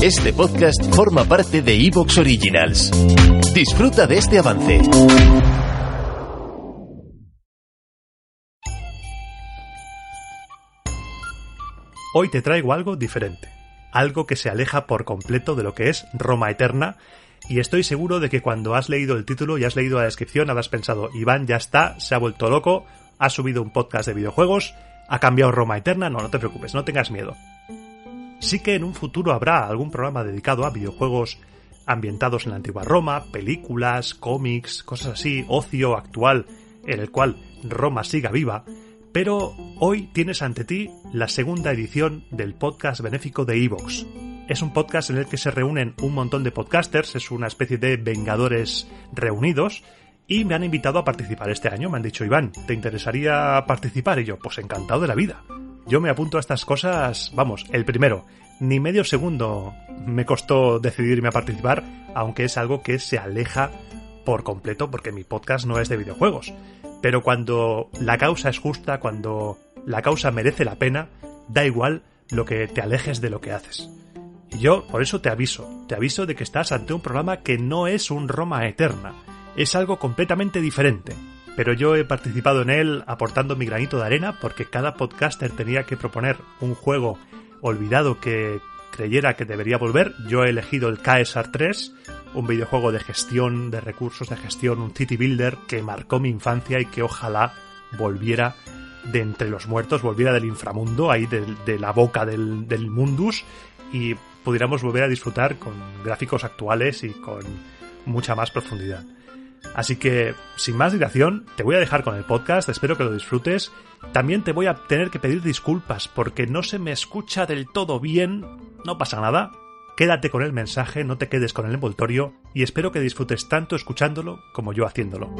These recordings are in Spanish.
Este podcast forma parte de Evox Originals. Disfruta de este avance. Hoy te traigo algo diferente, algo que se aleja por completo de lo que es Roma Eterna, y estoy seguro de que cuando has leído el título y has leído la descripción habrás pensado, Iván ya está, se ha vuelto loco, ha subido un podcast de videojuegos, ha cambiado Roma Eterna, no, no te preocupes, no tengas miedo. Sí que en un futuro habrá algún programa dedicado a videojuegos ambientados en la antigua Roma, películas, cómics, cosas así, ocio actual, en el cual Roma siga viva, pero hoy tienes ante ti la segunda edición del podcast benéfico de Evox. Es un podcast en el que se reúnen un montón de podcasters, es una especie de vengadores reunidos, y me han invitado a participar este año. Me han dicho, Iván, ¿te interesaría participar? Y yo, pues encantado de la vida. Yo me apunto a estas cosas, vamos, el primero, ni medio segundo me costó decidirme a participar, aunque es algo que se aleja por completo porque mi podcast no es de videojuegos. Pero cuando la causa es justa, cuando la causa merece la pena, da igual lo que te alejes de lo que haces. Y yo por eso te aviso, te aviso de que estás ante un programa que no es un Roma eterna, es algo completamente diferente. Pero yo he participado en él aportando mi granito de arena porque cada podcaster tenía que proponer un juego olvidado que creyera que debería volver. Yo he elegido el KSR 3, un videojuego de gestión de recursos, de gestión, un city builder que marcó mi infancia y que ojalá volviera de entre los muertos, volviera del inframundo, ahí de, la boca del, del mundus y pudiéramos volver a disfrutar con gráficos actuales y con mucha más profundidad. Así que, sin más dilación, te voy a dejar con el podcast, espero que lo disfrutes. También te voy a tener que pedir disculpas porque no se me escucha del todo bien. No pasa nada. Quédate con el mensaje, no te quedes con el envoltorio y espero que disfrutes tanto escuchándolo como yo haciéndolo.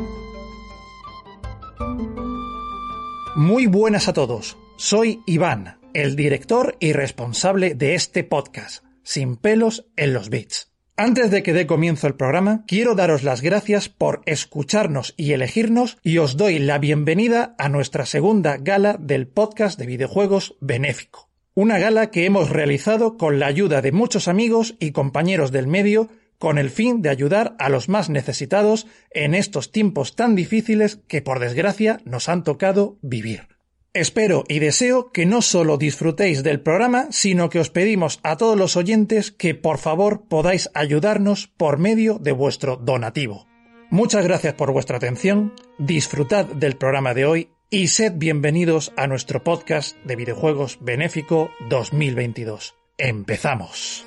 Muy buenas a todos. Soy Iván, el director y responsable de este podcast, Sin pelos en los bits. Antes de que dé comienzo el programa, quiero daros las gracias por escucharnos y elegirnos y os doy la bienvenida a nuestra segunda gala del podcast de videojuegos benéfico. Una gala que hemos realizado con la ayuda de muchos amigos y compañeros del medio con el fin de ayudar a los más necesitados en estos tiempos tan difíciles que por desgracia nos han tocado vivir. Espero y deseo que no solo disfrutéis del programa, sino que os pedimos a todos los oyentes que por favor podáis ayudarnos por medio de vuestro donativo. Muchas gracias por vuestra atención, disfrutad del programa de hoy y sed bienvenidos a nuestro podcast de videojuegos benéfico 2022. Empezamos.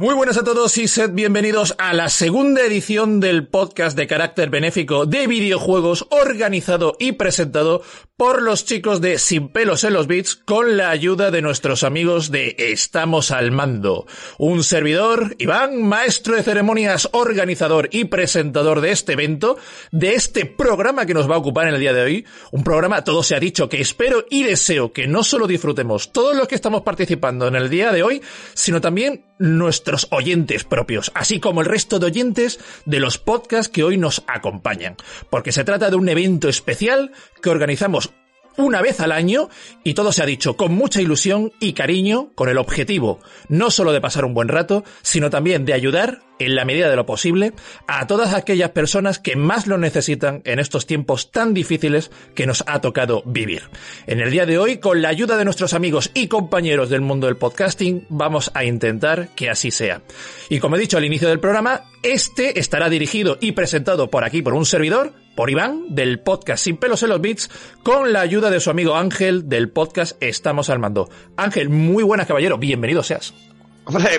Muy buenas a todos y sed bienvenidos a la segunda edición del podcast de carácter benéfico de videojuegos organizado y presentado por los chicos de Sin pelos en los bits con la ayuda de nuestros amigos de Estamos al mando. Un servidor, Iván, maestro de ceremonias, organizador y presentador de este evento, de este programa que nos va a ocupar en el día de hoy. Un programa, todo se ha dicho, que espero y deseo que no solo disfrutemos todos los que estamos participando en el día de hoy, sino también nuestros oyentes propios, así como el resto de oyentes de los podcasts que hoy nos acompañan. Porque se trata de un evento especial que organizamos una vez al año y todo se ha dicho con mucha ilusión y cariño con el objetivo no solo de pasar un buen rato, sino también de ayudar en la medida de lo posible a todas aquellas personas que más lo necesitan en estos tiempos tan difíciles que nos ha tocado vivir. En el día de hoy, con la ayuda de nuestros amigos y compañeros del mundo del podcasting, vamos a intentar que así sea. Y como he dicho al inicio del programa, este estará dirigido y presentado por aquí por un servidor, por Iván, del podcast Sin pelos en los bits, con la ayuda de su amigo Ángel del podcast Estamos al mando. Ángel, muy buenas caballero, bienvenido seas.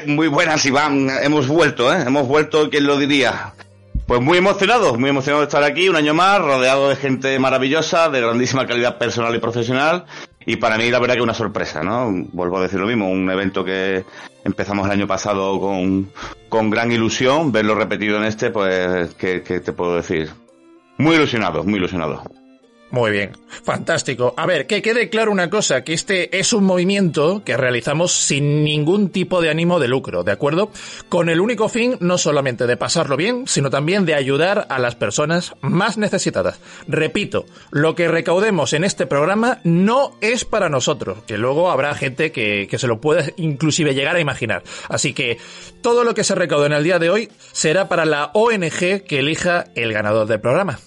Muy buenas, Iván. Hemos vuelto, ¿eh? Hemos vuelto, ¿quién lo diría? Pues muy emocionado, muy emocionado de estar aquí un año más, rodeado de gente maravillosa, de grandísima calidad personal y profesional. Y para mí la verdad que una sorpresa, ¿no? Vuelvo a decir lo mismo, un evento que empezamos el año pasado con, con gran ilusión, verlo repetido en este, pues, ¿qué, ¿qué te puedo decir? Muy ilusionado, muy ilusionado. Muy bien, fantástico. A ver, que quede claro una cosa, que este es un movimiento que realizamos sin ningún tipo de ánimo de lucro, ¿de acuerdo? Con el único fin no solamente de pasarlo bien, sino también de ayudar a las personas más necesitadas. Repito, lo que recaudemos en este programa no es para nosotros, que luego habrá gente que, que se lo puede inclusive llegar a imaginar. Así que todo lo que se recaude en el día de hoy será para la ONG que elija el ganador del programa.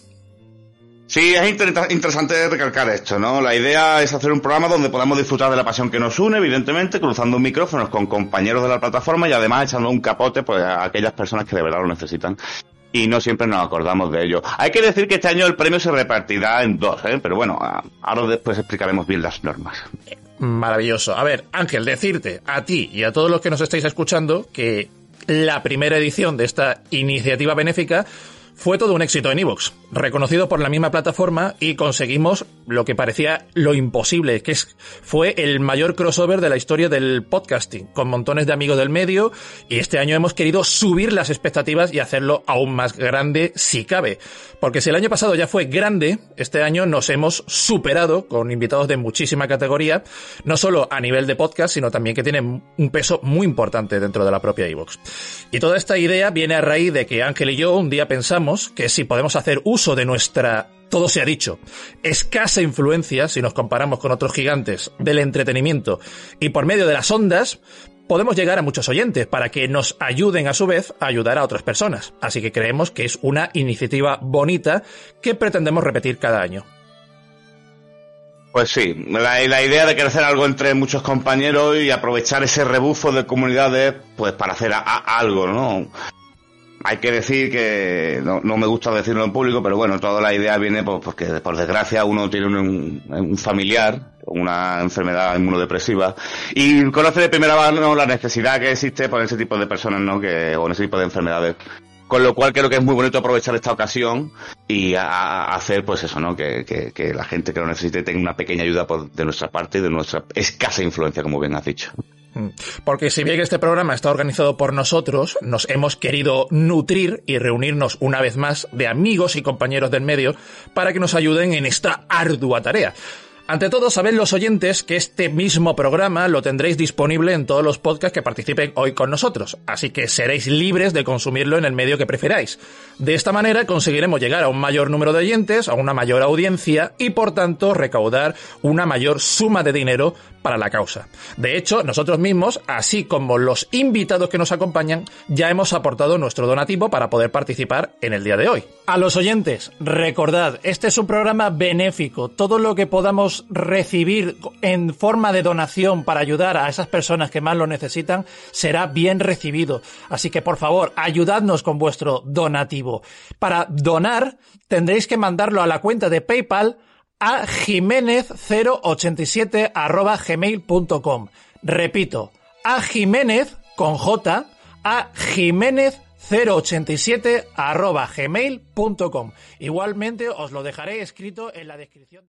Sí, es interesante recalcar esto, ¿no? La idea es hacer un programa donde podamos disfrutar de la pasión que nos une, evidentemente, cruzando micrófonos con compañeros de la plataforma y además echando un capote pues, a aquellas personas que de verdad lo necesitan. Y no siempre nos acordamos de ello. Hay que decir que este año el premio se repartirá en dos, ¿eh? Pero bueno, ahora después explicaremos bien las normas. Maravilloso. A ver, Ángel, decirte a ti y a todos los que nos estáis escuchando que la primera edición de esta iniciativa benéfica fue todo un éxito en Evox, reconocido por la misma plataforma y conseguimos lo que parecía lo imposible, que es, fue el mayor crossover de la historia del podcasting, con montones de amigos del medio y este año hemos querido subir las expectativas y hacerlo aún más grande si cabe. Porque si el año pasado ya fue grande, este año nos hemos superado con invitados de muchísima categoría, no solo a nivel de podcast, sino también que tienen un peso muy importante dentro de la propia Evox. Y toda esta idea viene a raíz de que Ángel y yo un día pensamos que si podemos hacer uso de nuestra todo se ha dicho, escasa influencia, si nos comparamos con otros gigantes del entretenimiento, y por medio de las ondas, podemos llegar a muchos oyentes para que nos ayuden a su vez a ayudar a otras personas. Así que creemos que es una iniciativa bonita que pretendemos repetir cada año. Pues sí, la, idea de crecer algo entre muchos compañeros y aprovechar ese rebufo de comunidades, pues para hacer algo, ¿no? Hay que decir que no, me gusta decirlo en público, pero bueno, toda la idea viene porque por desgracia uno tiene un, familiar una enfermedad inmunodepresiva y conoce de primera mano la necesidad que existe por ese tipo de personas, ¿no? Que, o en ese tipo de enfermedades. Con lo cual creo que es muy bonito aprovechar esta ocasión y hacer pues eso, ¿no? Que, que, la gente que lo necesite tenga una pequeña ayuda de nuestra parte y de nuestra escasa influencia, como bien has dicho. Mm. Porque si bien este programa está organizado por nosotros, nos hemos querido nutrir y reunirnos una vez más de amigos y compañeros del medio para que nos ayuden en esta ardua tarea. Ante todo, saben los oyentes que este mismo programa lo tendréis disponible en todos los podcasts que participen hoy con nosotros, así que seréis libres de consumirlo en el medio que preferáis. De esta manera conseguiremos llegar a un mayor número de oyentes, a una mayor audiencia y por tanto recaudar una mayor suma de dinero para la causa. De hecho, nosotros mismos, así como los invitados que nos acompañan, ya hemos aportado nuestro donativo para poder participar en el día de hoy. A los oyentes, recordad, este es un programa benéfico. Todo lo que podamos recibir en forma de donación para ayudar a esas personas que más lo necesitan será bien recibido. Así que por favor, ayudadnos con vuestro donativo. Para donar, tendréis que mandarlo a la cuenta de PayPal a jiménez087 gmail.com. Repito, a jiménez con J a jiménez087 arroba gmail.com. Igualmente os lo dejaré escrito en la descripción.